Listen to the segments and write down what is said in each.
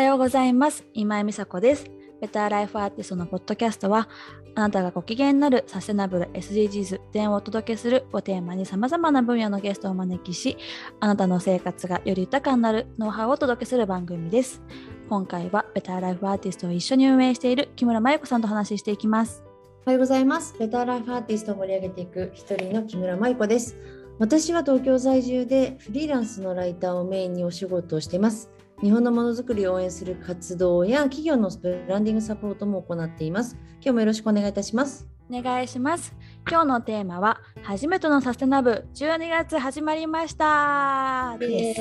はようございます。今井美佐子です。ベターライフアーティストのポッドキャストは、あなたがご機嫌になるサステナブル SDGs 全をお届けするをテーマに様々な分野のゲストをお招きし、あなたの生活がより豊かになるノウハウをお届けする番組です。今回はベターライフアーティストを一緒に運営している木村真由子さんと話していきます。おはようございます。ベターライフアーティストを盛り上げていく一人の木村舞子です。私は東京在住でフリーランスのライターをメインにお仕事をしています。日本のものづくりを応援する活動や企業のブランディングサポートも行っています。今日もよろしくお願いいたします。お願いします。今日のテーマは、初めてのサステナブ12月始まりました。イエ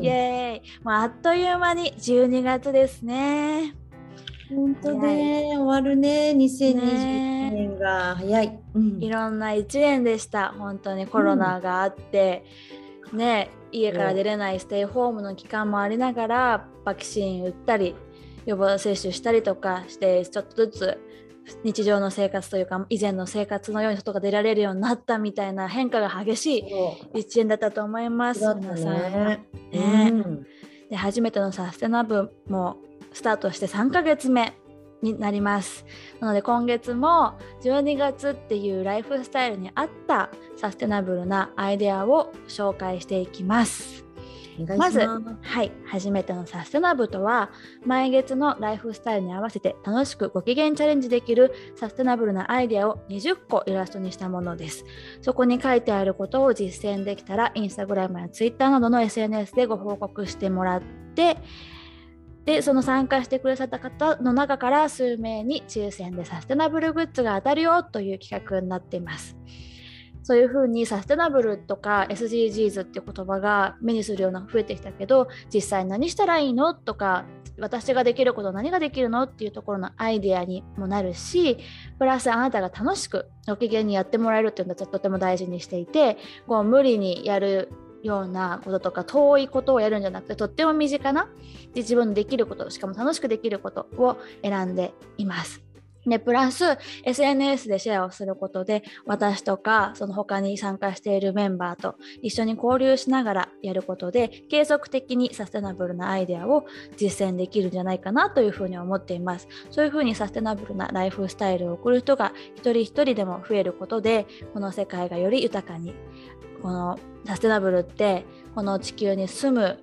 ーイもうあっという間に12月ですね。本当ね、終わるね、2020年が早い。うん、いろんな1年でした。本当にコロナがあって、うん、ね、家から出れないステイホームの期間もありながら、ワクチン打ったり、予防接種したりとかして、ちょっとずつ日常の生活というか以前の生活のように外が出られるようになったみたいな変化が激しい一年だったと思います。ね、皆さん。ね、うん、で初めてのサステナブもスタートして3ヶ月目になります。なので今月も12月っていうライフスタイルに合ったサステナブルなアイデアを紹介していきます。まず、はい、初めてのサステナブルとは毎月のライフスタイルに合わせて楽しくご機嫌チャレンジできるサステナブルなアイデアを20個イラストにしたものです。そこに書いてあることを実践できたらインスタグラムやツイッターなどの SNS でご報告してもらってでその参加してくださった方の中から数名に抽選でサステナブルグッズが当たるよという企画になっています。そういうふうにサステナブルとか SDGs って言葉が目にするような増えてきたけど実際何したらいいのとか私ができること何ができるのっていうところのアイデアにもなるしプラスあなたが楽しくご機嫌にやってもらえるっていうのはとても大事にしていてこう無理にやるようなこととか遠いことをやるんじゃなくてとっても身近なで自分のできることしかも楽しくできることを選んでいます。でプラス SNS でシェアをすることで私とかその他に参加しているメンバーと一緒に交流しながらやることで継続的にサステナブルなアイデアを実践できるんじゃないかなというふうに思っていますそういうふうにサステナブルなライフスタイルを送る人が一人一人でも増えることでこの世界がより豊かにこのサステナブルってこの地球に住む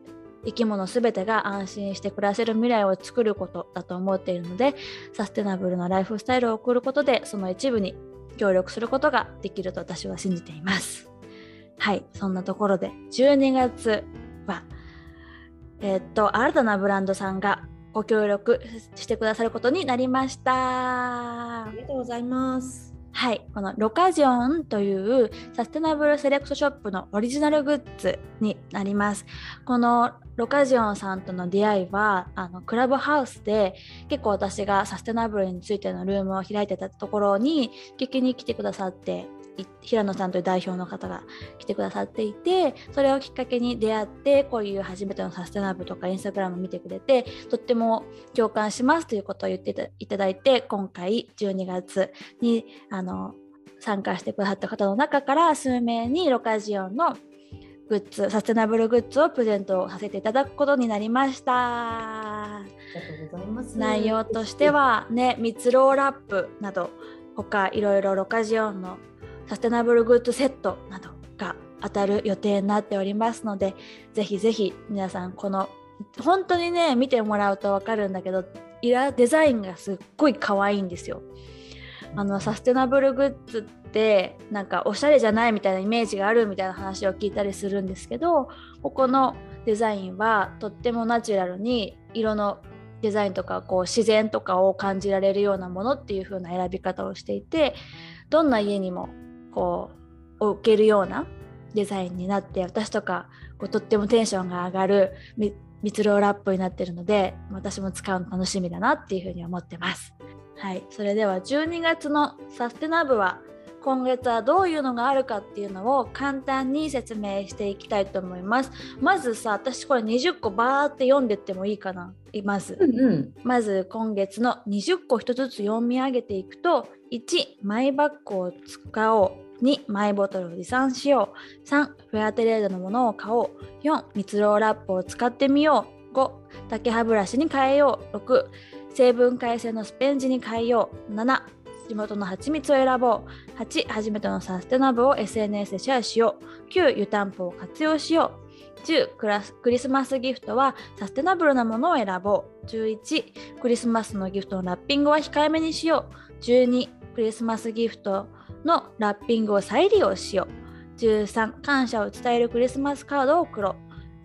生き物すべてが安心して暮らせる未来を作ることだと思っているのでサステナブルなライフスタイルを送ることでその一部に協力することができると私は信じています。はいそんなところで12月はえー、っと新たなブランドさんがご協力してくださることになりました。ありがとうございます。はい、このロカジオンというサステナブルセレクトショップのオリジナルグッズになります。このロカジオンさんとの出会いはあのクラブハウスで結構私がサステナブルについてのルームを開いてたところに聞きに来てくださって平野さんという代表の方が来てくださっていてそれをきっかけに出会ってこういう初めてのサステナブルとかインスタグラム見てくれてとっても共感しますということを言っていただいて今回12月にあの参加してくださった方の中から数名にロカジオンのグッズサステナブルグッズをプレゼントさせていただくことになりました。内容としてはね蜜ろうラップなど他いろいろロカジオンのサステナブルグッズセットなどが当たる予定になっておりますのでぜひぜひ皆さんこの本当にね見てもらうと分かるんだけどイラデザインがすっごい可愛いんですよ。あのサステナブルグッズってなんかおしゃれじゃないみたいなイメージがあるみたいな話を聞いたりするんですけどここのデザインはとってもナチュラルに色のデザインとかこう自然とかを感じられるようなものっていう風な選び方をしていてどんな家にもこう置けるようなデザインになって私とかこうとってもテンションが上がる蜜ろうラップになってるので私も使うの楽しみだなっていう風に思ってます。はい、それでは12月のサステナブは今月はどういうのがあるかっていうのを簡単に説明していきたいと思います。まずさ、私これ20個バーって読んでってもいいかな？まず、うんうん、まず今月の20個一つずつ読み上げていくと、1、マイバッグを使おう。2、マイボトルを持参しよう。3、フェアトレードのものを買おう。4、蜜ろうラップを使ってみよう。5竹歯ブラシに変えよう。6成分解性のスペンジに変えよう。7地元の蜂蜜を選ぼう。8初めてのサステナブを SNS でシェアしよう。9湯たんぽを活用しよう。10クラスクリスマスギフトはサステナブルなものを選ぼう。11クリスマスのギフトのラッピングは控えめにしよう。12クリスマスギフトのラッピングを再利用しよう。13感謝を伝えるクリスマスカードを送ろ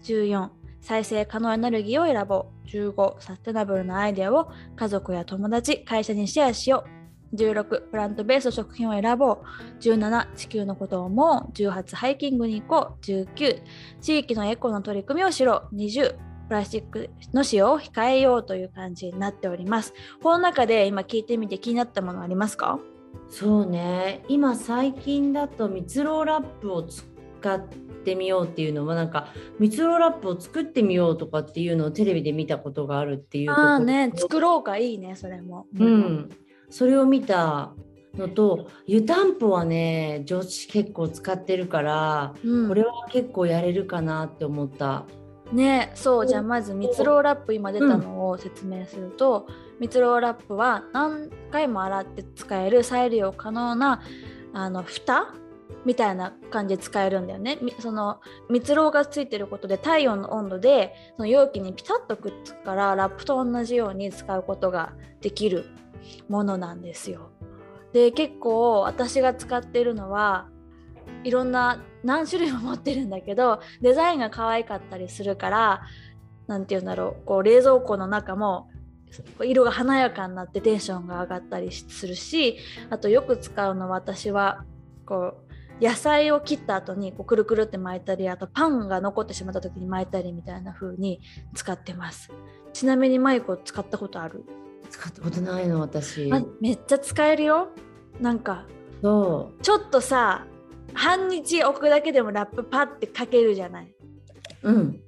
う。14再生可能エネルギーを選ぼう。15サステナブルなアイデアを家族や友達会社にシェアしよう。16プラントベース食品を選ぼう。17地球のことを思う。18ハイキングに行こう。19地域のエコの取り組みをしろ20プラスチックの使用を控えようという感じになっております。この中で今聞いてみて気になったものありますか？そうね。今最近だと蜜ろうラップを使ってみようっていうのはなんか蜜ろうラップを作ってみようとかっていうのをテレビで見たことがあるっていうああね。作ろうかいいねそれも。うん、それを見たのと湯たんぽはね女子結構使ってるから、うん、これは結構やれるかなって思った。ねそうじゃあまず蜜ろうラップ今出たのを説明すると、うん、蜜ろうラップは何回も洗って使える再利用可能なあの蓋みたいな感じで使えるんだよね。その蜜ろうがついてることで体温の温度でその容器にピタッとくっつくからラップと同じように使うことができるものなんですよ。で結構私が使ってるのはいろんな何種類も持ってるんだけどデザインが可愛かったりするから何て言うんだろうこう冷蔵庫の中も色が華やかになってテンションが上がったりするしあとよく使うのは私はこう野菜を切った後にこうくるくるって巻いたりあとパンが残ってしまった時に巻いたりみたいな風に使ってます。ちなみにマイコ使ったことある？使ったことないの私。めっちゃ使えるよ。なんかそう。ちょっとさ半日置くだけでもラップパッてかけるじゃない。うん。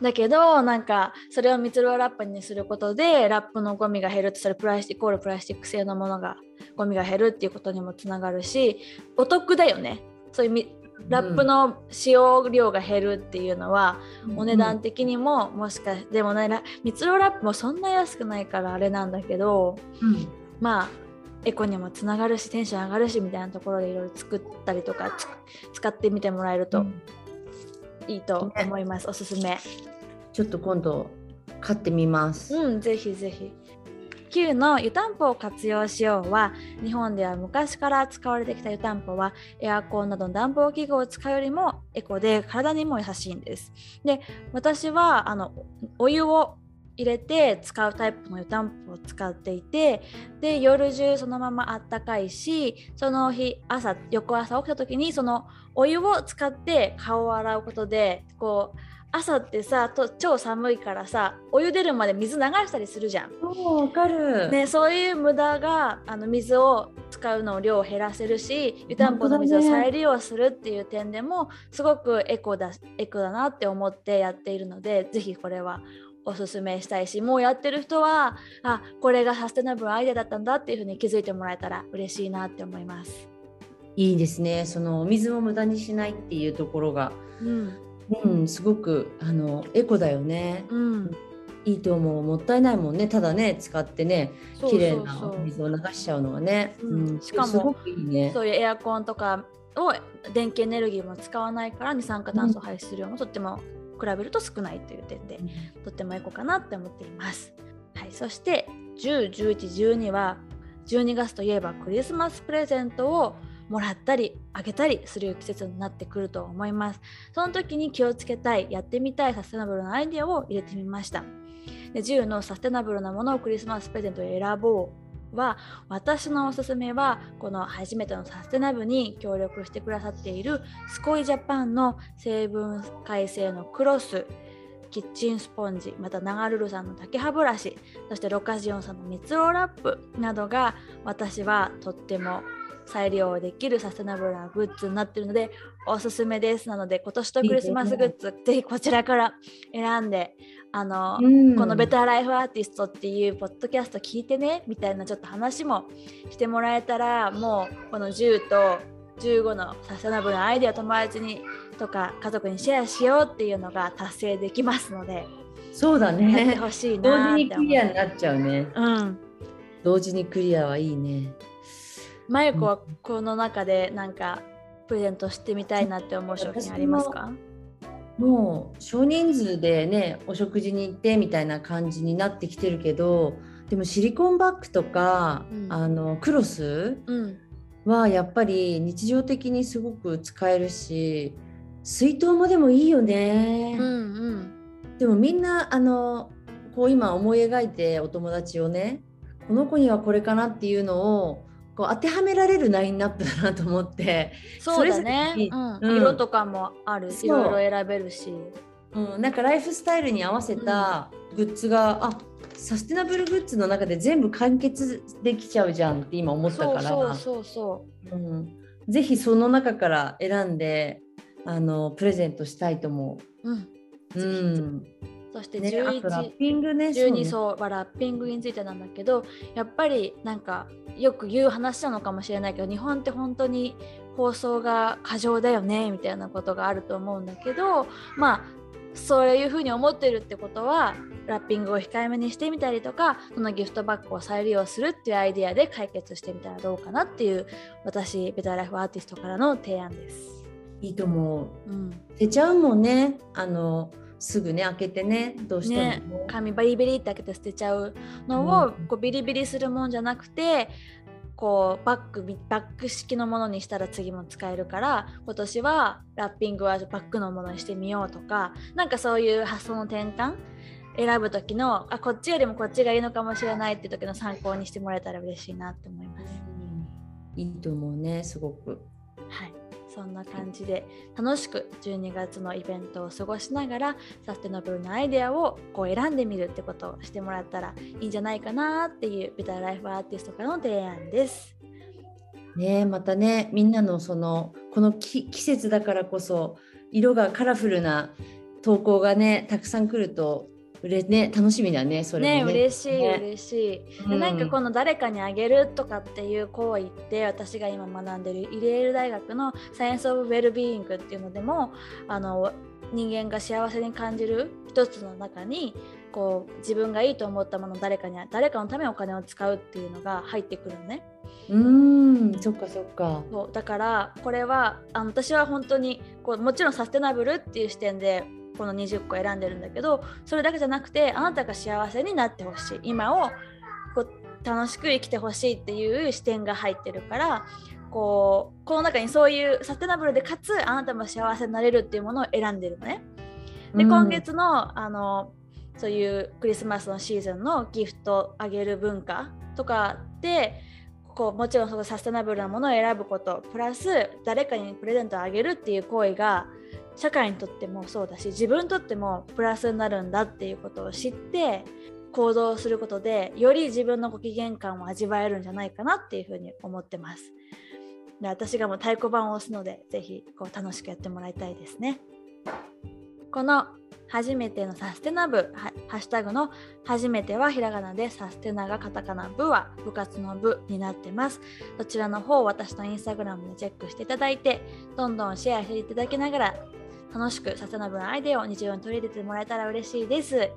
だけどなんかそれを蜜ろうラップにすることでラップのゴミが減るとそれプラスチックイコールプラスチック製のものがゴミが減るっていうことにもつながるしお得だよね。そういうラップの使用量が減るっていうのは、うん、お値段的にももしかでもね蜜ろうラップもそんな安くないからあれなんだけど、うん、まあエコにもつながるしテンション上がるしみたいなところでいろいろ作ったりとか使ってみてもらえるといいと思います、ね、おすすめ。ちょっと今度買ってみます。うんぜひぜひ。9の湯たんぽを活用しようは日本では昔から使われてきた湯たんぽはエアコンなどの暖房器具を使うよりもエコで体にも優しいんです。で私はあのお湯を入れて使うタイプの湯たんぽを使っていてで夜中そのままあったかいしその日朝翌朝起きた時にそのお湯を使って顔を洗うことでこう朝ってさと超寒いからさお湯出るまで水流したりするじゃん。わかる、ね、そういう無駄があの水を使うのを量を減らせるし湯たんぽの水を再利用するっていう点でもすごくエコだエコだなって思ってやっているのでぜひこれはおすすめしたいしもうやってる人はあこれがサステナブルアイデアだったんだっていうふうに気づいてもらえたら嬉しいなって思います。いいですね。そのお水を無駄にしないっていうところが、うん、うん、すごくあのエコだよね。うん。いいと思う。もったいないもんね。ただね使ってね綺麗な水を流しちゃうのはね、うん、しかもいい、ね、そういうエアコンとかを電気エネルギーも使わないから二酸化炭素排出量もとっても比べると少ないという点で、うん、とってもエコかなって思っています。はい、そして10、11、12は12月といえばクリスマスプレゼントをもらったりあげたりする季節になってくると思います。その時に気をつけたい、やってみたいサステナブルなアイデアを入れてみました。で10のサステナブルなものをクリスマスプレゼントで選ぼうは私のおすすめはこの初めてのサステナブに協力してくださっているスコイジャパンの成分改正のクロスキッチンスポンジまた長ルルさんの竹歯ブラシそしてロカジオンさんの蜜ろラップなどが私はとっても再利用できるサステナブルなグッズになっているのでおすすめですなので今年とクリスマスグッズぜひこちらから選んであの、うん、この「ベターライフアーティスト」っていうポッドキャスト聞いてねみたいなちょっと話もしてもらえたらもうこの10と15のサステナブルなアイデア友達にとか家族にシェアしようっていうのが達成できますのでそうだやってね。ほしい同な時にク。リアになっちゃうね。うん。同時にクリアはいいね。まゆこはこの中でなんかプレゼントしてみたいなって思う商品ありますか？もう少人数でねお食事に行ってみたいな感じになってきてるけどでもシリコンバッグとか、うんあのクロスうん。はやっぱり日常的にすごく使えるし水筒もでもいいよね、うんうん。でもみんなあのこう今思い描いてお友達をねこの子にはこれかなっていうのをこう当てはめられるラインナップだなと思って、そうだ。ねうん。うん色とかもある。いろいろ選べるし。うん、なんかライフスタイルに合わせたグッズが、あサステナブルグッズの中で全部完結できちゃうじゃんって今思ったからそうそうそうそうん、ぜひその中から選んであのプレゼントしたいと思う。うん。うんそしてね、あとラッ11。ピングね。12ね層はラッピングについてなんだけどやっぱりなんかよく言う話なのかもしれないけど日本って本当に放送が過剰だよねみたいなことがあると思うんだけどまあそういうふうに思ってるってことはラッピングを控えめにしてみたりとかそのギフトバッグを再利用するっていうアイデアで解決してみたらどうかなっていう私ベターライフアーティストからの提案です。いいと思う。うん、出ちゃうもんね。あのすぐね開けてねどうしてもね。ね紙バリバリって開けて捨てちゃうのを、うんこうビリビリするもんじゃなくてこうバッグバッグ式のものにしたら次も使えるから今年はラッピングはバッグのものにしてみようとかなんかそういう発想の転換？選ぶ時のあこっちよりもこっちがいいのかもしれないって時の参考にしてもらえたら嬉しいなって思います。うんいいと思うねすごく。そんな感じで楽しく12月のイベントを過ごしながらサステナブルなアイデアをこう選んでみるってことをしてもらったらいいんじゃないかなっていうビターライフアーティストからの提案です。ねまたねみんなのそのこの季節だからこそ色がカラフルな投稿がねたくさん来るとうれね楽しみだねそれねもね。嬉しい、ね嬉しい。うんでなんかこの誰かにあげるとかっていう行為って私が今学んでるイレール大学のサイエンス・オブ・ウェルビーイングっていうのでもあの人間が幸せに感じる一つの中にこう自分がいいと思ったものを誰かに誰かのためにお金を使うっていうのが入ってくるのね。うーんそっかそっか。そうだからこれはあの私は本当にこうもちろんサステナブルっていう視点でこの20個選んでるんだけどそれだけじゃなくてあなたが幸せになってほしい今をこう楽しく生きてほしいっていう視点が入ってるからこうこの中にそういうサステナブルでかつあなたも幸せになれるっていうものを選んでるのね。でうん今月のあのそういうクリスマスのシーズンのギフトあげる文化とかでこうもちろんそのサステナブルなものを選ぶことプラス誰かにプレゼントをあげるっていう行為が社会にとってもそうだし自分にとってもプラスになるんだっていうことを知って行動することでより自分のご機嫌感を味わえるんじゃないかなっていうふうに思ってます。で私がもう太鼓判を押すのでぜひこう楽しくやってもらいたいですね。この初めてのサステナ部ハッシュタグの初めてはひらがなでサステナがカタカナ部は部活の部になってます。そちらの方を私のインスタグラムでチェックしていただいてどんどんシェアしていただきながら楽しくサステナブルなアイデアを日常に取り入れてもらえたら嬉しいです。よ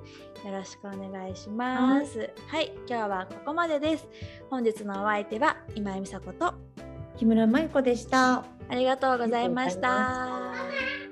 ろしくお願いします。はい、今日はここまでです。本日のお相手は今井美佐子と木村舞子でした。ありがとうございました。